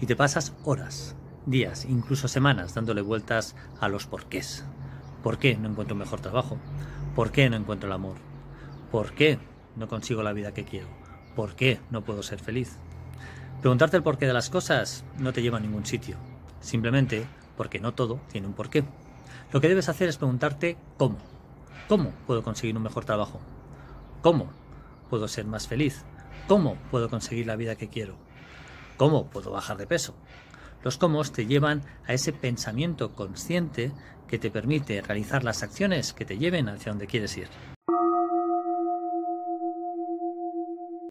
Y te pasas horas, días, incluso semanas dándole vueltas a los porqués. ¿Por qué no encuentro un mejor trabajo? ¿Por qué no encuentro el amor? ¿Por qué no consigo la vida que quiero? ¿Por qué no puedo ser feliz? Preguntarte el porqué de las cosas no te lleva a ningún sitio. Simplemente porque no todo tiene un porqué. Lo que debes hacer es preguntarte cómo. ¿Cómo puedo conseguir un mejor trabajo? ¿Cómo puedo ser más feliz? ¿Cómo puedo conseguir la vida que quiero? ¿Cómo puedo bajar de peso? Los cómo te llevan a ese pensamiento consciente que te permite realizar las acciones que te lleven hacia donde quieres ir.